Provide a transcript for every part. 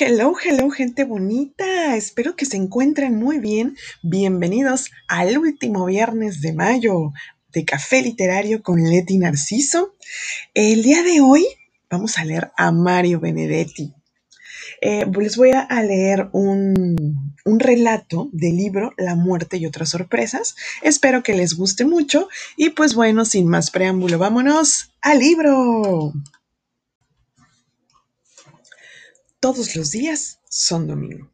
Hello, hello, gente bonita. Espero que se encuentren muy bien. Bienvenidos al último viernes de mayo de Café Literario con Leti Narciso. El día de hoy vamos a leer a Mario Benedetti. Eh, les voy a leer un, un relato del libro La muerte y otras sorpresas. Espero que les guste mucho y pues bueno, sin más preámbulo, vámonos al libro. Todos los días son domingo.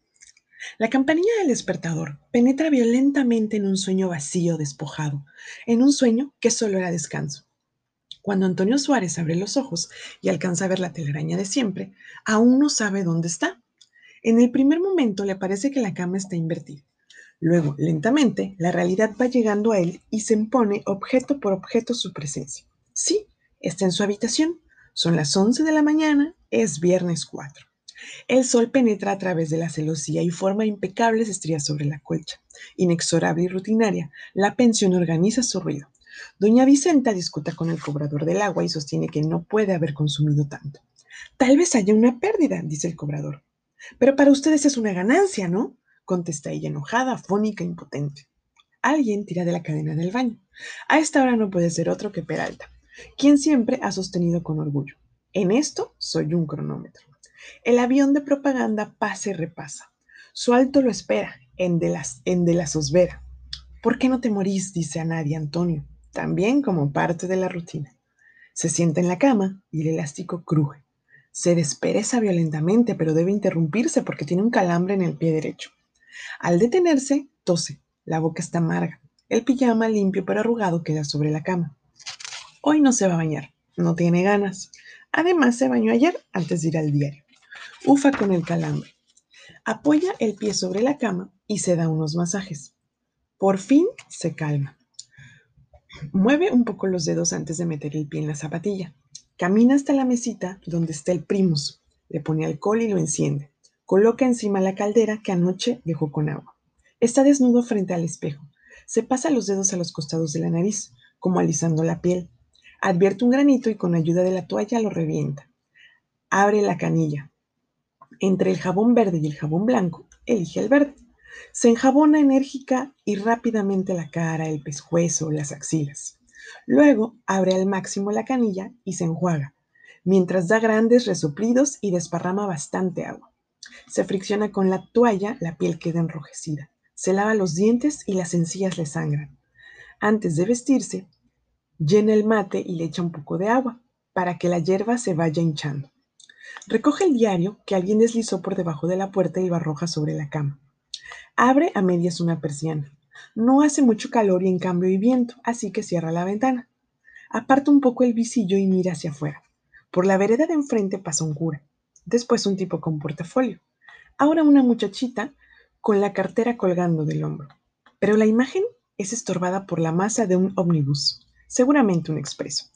La campanilla del despertador penetra violentamente en un sueño vacío, despojado, en un sueño que solo era descanso. Cuando Antonio Suárez abre los ojos y alcanza a ver la telaraña de siempre, aún no sabe dónde está. En el primer momento le parece que la cama está invertida. Luego, lentamente, la realidad va llegando a él y se impone objeto por objeto su presencia. Sí, está en su habitación. Son las 11 de la mañana, es viernes 4. El sol penetra a través de la celosía y forma impecables estrías sobre la colcha. Inexorable y rutinaria, la pensión organiza su ruido. Doña Vicenta discuta con el cobrador del agua y sostiene que no puede haber consumido tanto. Tal vez haya una pérdida, dice el cobrador. Pero para ustedes es una ganancia, ¿no? contesta ella enojada, fónica, impotente. Alguien tira de la cadena del baño. A esta hora no puede ser otro que Peralta, quien siempre ha sostenido con orgullo. En esto soy un cronómetro. El avión de propaganda pasa y repasa. Su alto lo espera, en de, las, en de. ¿Por qué no te morís? dice a nadie Antonio, también como parte de la rutina. Se sienta en la cama y el elástico cruje. Se despereza violentamente, pero debe interrumpirse porque tiene un calambre en el pie derecho. Al detenerse, tose. La boca está amarga. El pijama limpio pero arrugado queda sobre la cama. Hoy no se va a bañar. No tiene ganas. Además, se bañó ayer antes de ir al diario. Ufa con el calambre. Apoya el pie sobre la cama y se da unos masajes. Por fin se calma. Mueve un poco los dedos antes de meter el pie en la zapatilla. Camina hasta la mesita donde está el primus. Le pone alcohol y lo enciende. Coloca encima la caldera que anoche dejó con agua. Está desnudo frente al espejo. Se pasa los dedos a los costados de la nariz, como alisando la piel. Advierte un granito y con ayuda de la toalla lo revienta. Abre la canilla. Entre el jabón verde y el jabón blanco, elige el verde. Se enjabona enérgica y rápidamente la cara, el pescuezo, las axilas. Luego abre al máximo la canilla y se enjuaga, mientras da grandes resoplidos y desparrama bastante agua. Se fricciona con la toalla, la piel queda enrojecida. Se lava los dientes y las encías le sangran. Antes de vestirse, llena el mate y le echa un poco de agua para que la hierba se vaya hinchando. Recoge el diario que alguien deslizó por debajo de la puerta y lo arroja sobre la cama. Abre a medias una persiana. No hace mucho calor y en cambio hay viento, así que cierra la ventana. Aparta un poco el visillo y mira hacia afuera. Por la vereda de enfrente pasa un cura después un tipo con portafolio, ahora una muchachita con la cartera colgando del hombro. Pero la imagen es estorbada por la masa de un ómnibus, seguramente un expreso.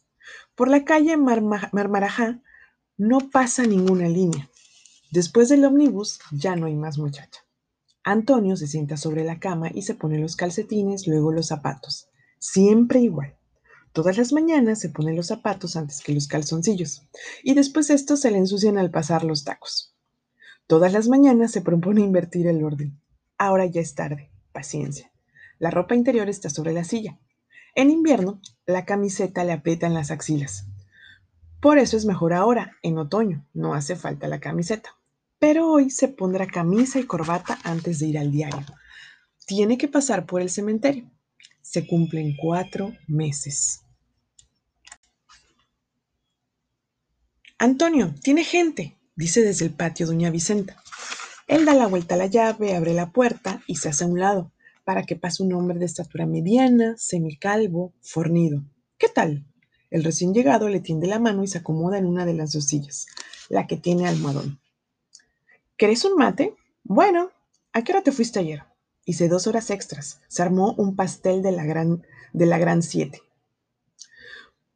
Por la calle Marmarajá no pasa ninguna línea. Después del ómnibus ya no hay más muchacha. Antonio se sienta sobre la cama y se pone los calcetines, luego los zapatos. Siempre igual. Todas las mañanas se pone los zapatos antes que los calzoncillos y después estos se le ensucian al pasar los tacos. Todas las mañanas se propone invertir el orden. Ahora ya es tarde. Paciencia. La ropa interior está sobre la silla. En invierno, la camiseta le aprieta en las axilas. Por eso es mejor ahora, en otoño, no hace falta la camiseta. Pero hoy se pondrá camisa y corbata antes de ir al diario. Tiene que pasar por el cementerio se cumplen cuatro meses. Antonio, tiene gente, dice desde el patio doña Vicenta. Él da la vuelta a la llave, abre la puerta y se hace a un lado para que pase un hombre de estatura mediana, semicalvo, fornido. ¿Qué tal? El recién llegado le tiende la mano y se acomoda en una de las dos sillas, la que tiene almohadón. ¿Querés un mate? Bueno, ¿a qué hora te fuiste ayer? Hice dos horas extras. Se armó un pastel de la gran, de la gran siete.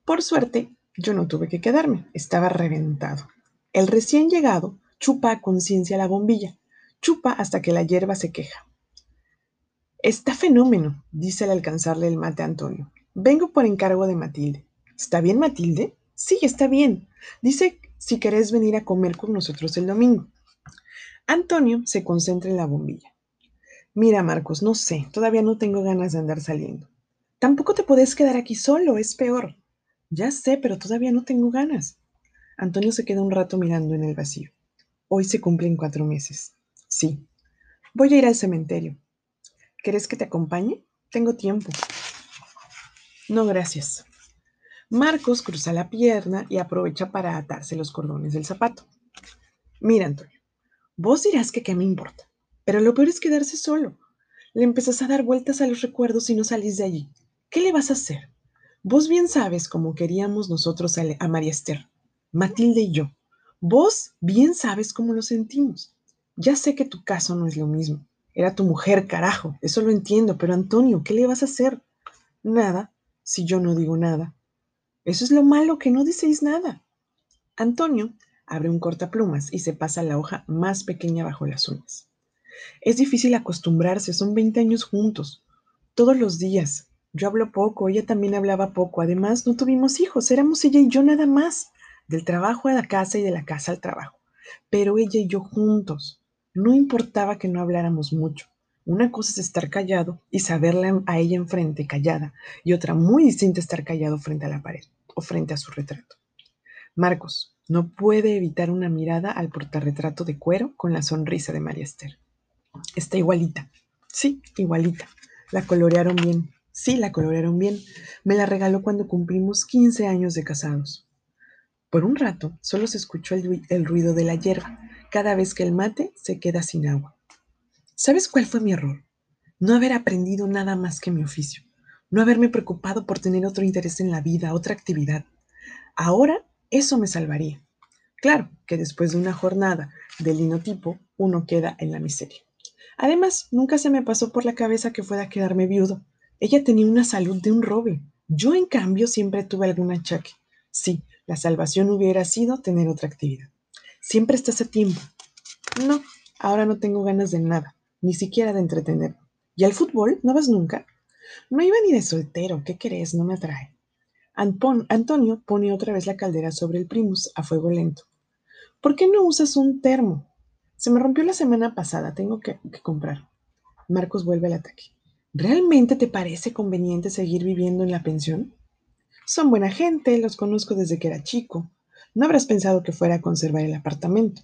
Por suerte, yo no tuve que quedarme. Estaba reventado. El recién llegado chupa a conciencia la bombilla. Chupa hasta que la hierba se queja. Está fenómeno, dice al alcanzarle el mate a Antonio. Vengo por encargo de Matilde. ¿Está bien, Matilde? Sí, está bien. Dice si querés venir a comer con nosotros el domingo. Antonio se concentra en la bombilla. Mira, Marcos, no sé, todavía no tengo ganas de andar saliendo. Tampoco te podés quedar aquí solo, es peor. Ya sé, pero todavía no tengo ganas. Antonio se queda un rato mirando en el vacío. Hoy se cumplen cuatro meses. Sí. Voy a ir al cementerio. ¿Querés que te acompañe? Tengo tiempo. No, gracias. Marcos cruza la pierna y aprovecha para atarse los cordones del zapato. Mira, Antonio, vos dirás que qué me importa, pero lo peor es quedarse solo. Le empezás a dar vueltas a los recuerdos y no salís de allí. ¿Qué le vas a hacer? Vos bien sabes cómo queríamos nosotros a, a María Esther, Matilde y yo. Vos bien sabes cómo lo sentimos. Ya sé que tu caso no es lo mismo. Era tu mujer, carajo. Eso lo entiendo. Pero Antonio, ¿qué le vas a hacer? Nada, si yo no digo nada. Eso es lo malo, que no decís nada. Antonio abre un cortaplumas y se pasa la hoja más pequeña bajo las uñas. Es difícil acostumbrarse, son 20 años juntos, todos los días. Yo hablo poco, ella también hablaba poco. Además, no tuvimos hijos, éramos ella y yo nada más, del trabajo a la casa y de la casa al trabajo. Pero ella y yo juntos. No importaba que no habláramos mucho. Una cosa es estar callado y saberla a ella enfrente callada, y otra muy distinta estar callado frente a la pared o frente a su retrato. Marcos no puede evitar una mirada al portarretrato de cuero con la sonrisa de María Esther. Está igualita. Sí, igualita. La colorearon bien. Sí, la colorearon bien. Me la regaló cuando cumplimos 15 años de casados. Por un rato solo se escuchó el, el ruido de la hierba cada vez que el mate se queda sin agua. ¿Sabes cuál fue mi error? No haber aprendido nada más que mi oficio, no haberme preocupado por tener otro interés en la vida, otra actividad. Ahora eso me salvaría. Claro que después de una jornada de linotipo, uno queda en la miseria. Además, nunca se me pasó por la cabeza que fuera a quedarme viudo. Ella tenía una salud de un roble. Yo, en cambio, siempre tuve algún achaque. Sí, la salvación hubiera sido tener otra actividad. Siempre estás a tiempo. No, ahora no tengo ganas de nada, ni siquiera de entretenerme. ¿Y al fútbol? ¿No vas nunca? No iba ni de soltero, ¿qué querés? No me atrae. Antonio pone otra vez la caldera sobre el primus a fuego lento. ¿Por qué no usas un termo? Se me rompió la semana pasada, tengo que, que comprar. Marcos vuelve al ataque. ¿Realmente te parece conveniente seguir viviendo en la pensión? Son buena gente, los conozco desde que era chico. No habrás pensado que fuera a conservar el apartamento.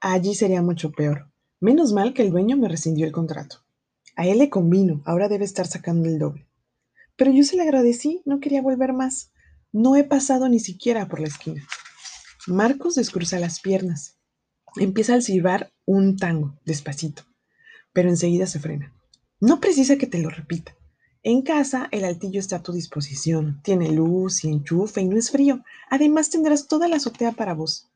Allí sería mucho peor. Menos mal que el dueño me rescindió el contrato. A él le convino, ahora debe estar sacando el doble. Pero yo se le agradecí, no quería volver más. No he pasado ni siquiera por la esquina. Marcos descruza las piernas. Empieza a silbar un tango, despacito, pero enseguida se frena. No precisa que te lo repita. En casa el altillo está a tu disposición, tiene luz y enchufe y no es frío. Además tendrás toda la azotea para vos.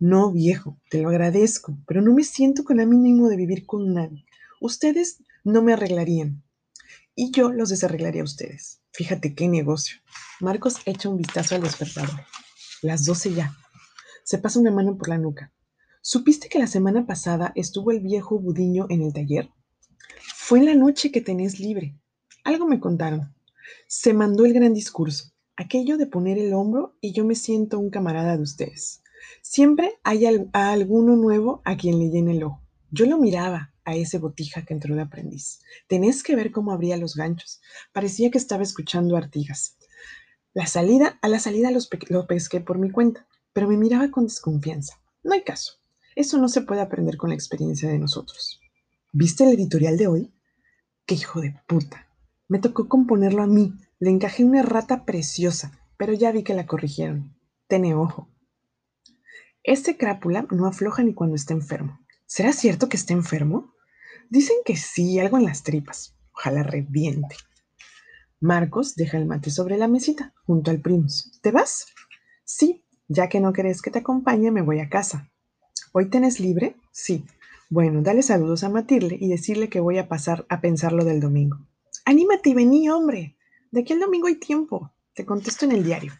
No, viejo, te lo agradezco, pero no me siento con ánimo de vivir con nadie. Ustedes no me arreglarían y yo los desarreglaría a ustedes. Fíjate qué negocio. Marcos echa un vistazo al despertador. Las doce ya. Se pasa una mano por la nuca. ¿Supiste que la semana pasada estuvo el viejo Budiño en el taller? Fue en la noche que tenés libre. Algo me contaron. Se mandó el gran discurso, aquello de poner el hombro y yo me siento un camarada de ustedes. Siempre hay a alguno nuevo a quien le llene el ojo. Yo lo miraba a ese botija que entró de aprendiz. Tenés que ver cómo abría los ganchos. Parecía que estaba escuchando artigas. La salida, a la salida lo pesqué por mi cuenta, pero me miraba con desconfianza. No hay caso. Eso no se puede aprender con la experiencia de nosotros. ¿Viste el editorial de hoy? ¡Qué hijo de puta! Me tocó componerlo a mí. Le encajé una rata preciosa, pero ya vi que la corrigieron. Tene ojo. Este crápula no afloja ni cuando está enfermo. ¿Será cierto que está enfermo? Dicen que sí, algo en las tripas. Ojalá reviente. Marcos deja el mate sobre la mesita, junto al primus. ¿Te vas? Sí, ya que no querés que te acompañe, me voy a casa. ¿Hoy tenés libre? Sí. Bueno, dale saludos a Matilde y decirle que voy a pasar a pensar lo del domingo. Anímate y vení, hombre. De aquí al domingo hay tiempo. Te contesto en el diario.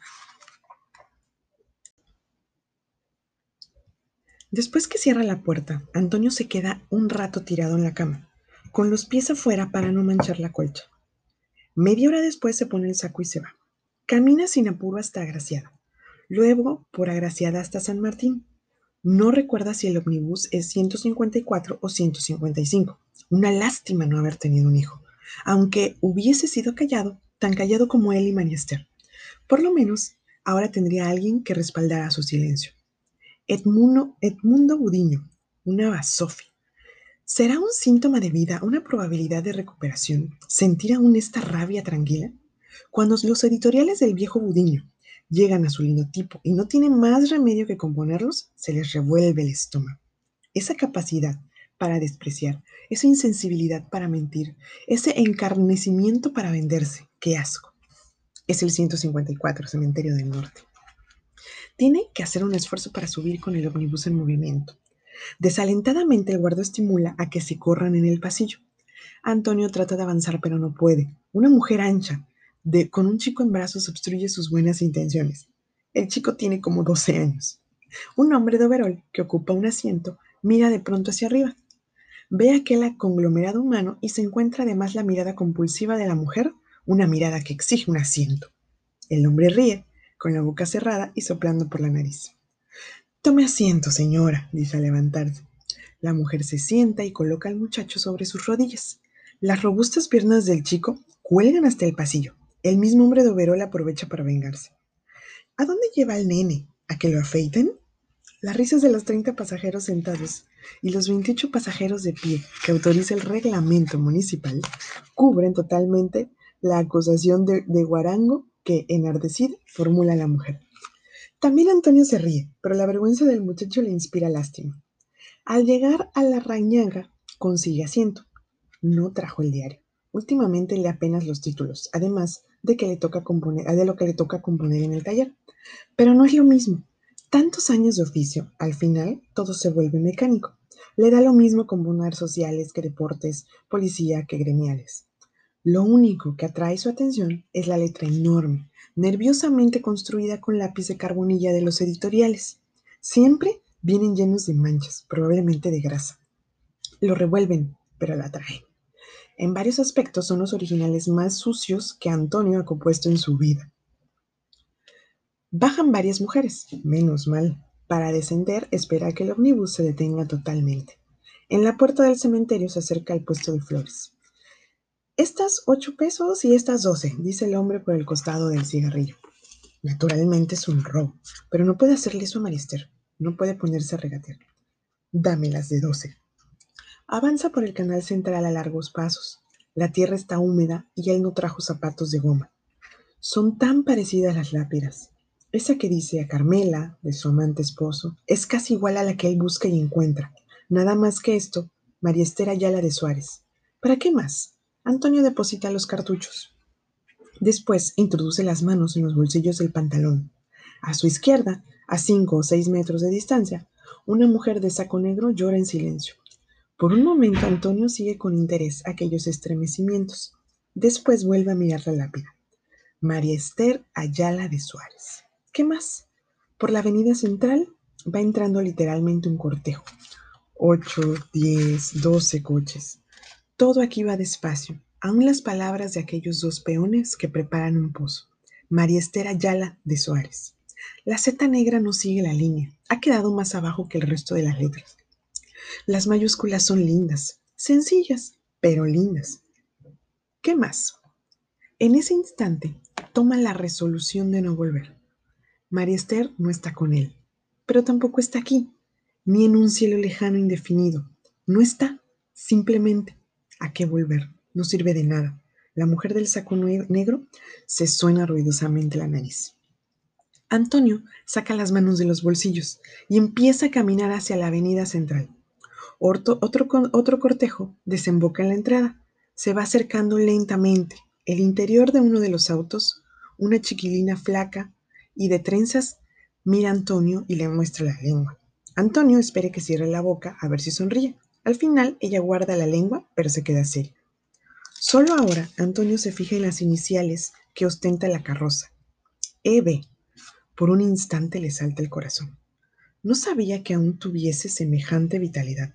Después que cierra la puerta, Antonio se queda un rato tirado en la cama, con los pies afuera para no manchar la colcha. Media hora después se pone el saco y se va. Camina sin apuro hasta Agraciada, luego por Agraciada hasta San Martín. No recuerda si el omnibus es 154 o 155. Una lástima no haber tenido un hijo, aunque hubiese sido callado, tan callado como él y María Esther. Por lo menos, ahora tendría alguien que respaldara su silencio. Edmundo, Budiño, una basofia. ¿Será un síntoma de vida, una probabilidad de recuperación, sentir aún esta rabia tranquila? Cuando los editoriales del viejo Budiño llegan a su linotipo y no tienen más remedio que componerlos, se les revuelve el estómago. Esa capacidad para despreciar, esa insensibilidad para mentir, ese encarnecimiento para venderse, qué asco. Es el 154, Cementerio del Norte. Tiene que hacer un esfuerzo para subir con el ómnibus en movimiento. Desalentadamente el guardo estimula a que se corran en el pasillo. Antonio trata de avanzar pero no puede. Una mujer ancha, de, con un chico en brazos obstruye sus buenas intenciones. El chico tiene como 12 años. Un hombre de overol que ocupa un asiento mira de pronto hacia arriba. Ve aquel conglomerado humano y se encuentra además la mirada compulsiva de la mujer, una mirada que exige un asiento. El hombre ríe, con la boca cerrada y soplando por la nariz. Tome asiento, señora, dice al levantarse. La mujer se sienta y coloca al muchacho sobre sus rodillas. Las robustas piernas del chico cuelgan hasta el pasillo. El mismo hombre de overol aprovecha para vengarse. ¿A dónde lleva al nene? ¿A que lo afeiten? Las risas de los 30 pasajeros sentados y los 28 pasajeros de pie que autoriza el reglamento municipal cubren totalmente la acusación de, de guarango que, enardecida, formula la mujer. También Antonio se ríe, pero la vergüenza del muchacho le inspira lástima. Al llegar a la rañaga, consigue asiento. No trajo el diario. Últimamente lee apenas los títulos. Además, de, que le toca componer, de lo que le toca componer en el taller. Pero no es lo mismo. Tantos años de oficio, al final todo se vuelve mecánico. Le da lo mismo componer sociales que deportes, policía que gremiales. Lo único que atrae su atención es la letra enorme, nerviosamente construida con lápiz de carbonilla de los editoriales. Siempre vienen llenos de manchas, probablemente de grasa. Lo revuelven, pero la atraen. En varios aspectos son los originales más sucios que Antonio ha compuesto en su vida. Bajan varias mujeres, menos mal. Para descender, espera que el ómnibus se detenga totalmente. En la puerta del cementerio se acerca al puesto de flores. Estas ocho pesos y estas doce, dice el hombre por el costado del cigarrillo. Naturalmente es un robo, pero no puede hacerle eso a Marister. No puede ponerse a regatear. Dámelas de doce. Avanza por el canal central a largos pasos. La tierra está húmeda y él no trajo zapatos de goma. Son tan parecidas las lápidas. Esa que dice a Carmela, de su amante esposo, es casi igual a la que él busca y encuentra. Nada más que esto, María Esther Ayala de Suárez. ¿Para qué más? Antonio deposita los cartuchos. Después introduce las manos en los bolsillos del pantalón. A su izquierda, a cinco o seis metros de distancia, una mujer de saco negro llora en silencio. Por un momento Antonio sigue con interés aquellos estremecimientos. Después vuelve a mirar la lápida. María Esther Ayala de Suárez. ¿Qué más? Por la avenida central va entrando literalmente un cortejo. Ocho, diez, doce coches. Todo aquí va despacio, aún las palabras de aquellos dos peones que preparan un pozo. María Esther Ayala de Suárez. La Z negra no sigue la línea, ha quedado más abajo que el resto de las letras. Las mayúsculas son lindas, sencillas, pero lindas. ¿Qué más? En ese instante toma la resolución de no volver. María Esther no está con él, pero tampoco está aquí, ni en un cielo lejano indefinido. No está, simplemente. ¿A qué volver? No sirve de nada. La mujer del saco negro se suena ruidosamente la nariz. Antonio saca las manos de los bolsillos y empieza a caminar hacia la avenida central. Otro, otro, cortejo desemboca en la entrada. Se va acercando lentamente. El interior de uno de los autos, una chiquilina flaca y de trenzas, mira a Antonio y le muestra la lengua. Antonio espera que cierre la boca a ver si sonríe. Al final, ella guarda la lengua, pero se queda seria. Solo ahora, Antonio se fija en las iniciales que ostenta la carroza. EB. Por un instante le salta el corazón. No sabía que aún tuviese semejante vitalidad.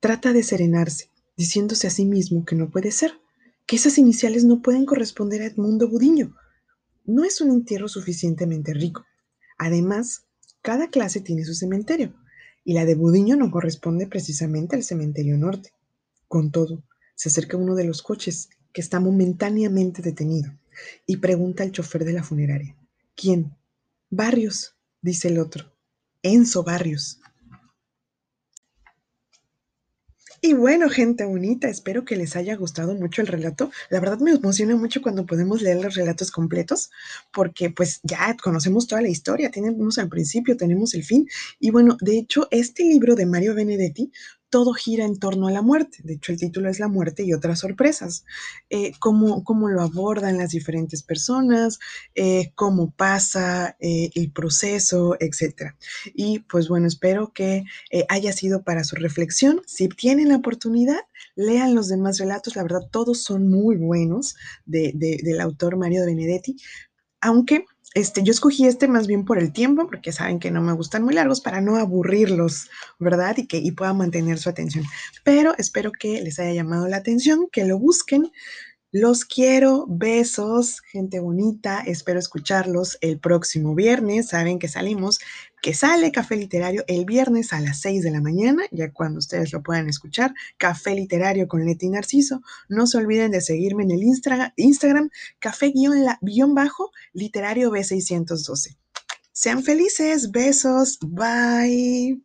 Trata de serenarse, diciéndose a sí mismo que no puede ser, que esas iniciales no pueden corresponder a Edmundo Budiño. No es un entierro suficientemente rico. Además, cada clase tiene su cementerio. Y la de Budiño no corresponde precisamente al cementerio norte. Con todo, se acerca uno de los coches que está momentáneamente detenido y pregunta al chofer de la funeraria. ¿Quién? Barrios, dice el otro. Enzo Barrios. Y bueno, gente bonita, espero que les haya gustado mucho el relato. La verdad me emociona mucho cuando podemos leer los relatos completos, porque pues ya conocemos toda la historia, tenemos al principio, tenemos el fin. Y bueno, de hecho, este libro de Mario Benedetti todo gira en torno a la muerte. De hecho, el título es La muerte y otras sorpresas. Eh, cómo, lo abordan las diferentes personas, eh, cómo pasa eh, el proceso, etc. Y pues bueno, espero que eh, haya sido para su reflexión. Si tienen la oportunidad, lean los demás relatos. La verdad, todos son muy buenos de, del autor Mario Benedetti. Aunque este, yo escogí este más bien por el tiempo, porque saben que no me gustan muy largos para no aburrirlos, ¿verdad? Y que y puedan mantener su atención. Pero espero que les haya llamado la atención, que lo busquen. Los quiero, besos, gente bonita. Espero escucharlos el próximo viernes. Saben que salimos, que sale Café Literario el viernes a las 6 de la mañana, ya cuando ustedes lo puedan escuchar. Café Literario con Leti Narciso. No se olviden de seguirme en el Instagram, café-bajo literario B612. Sean felices, besos, bye.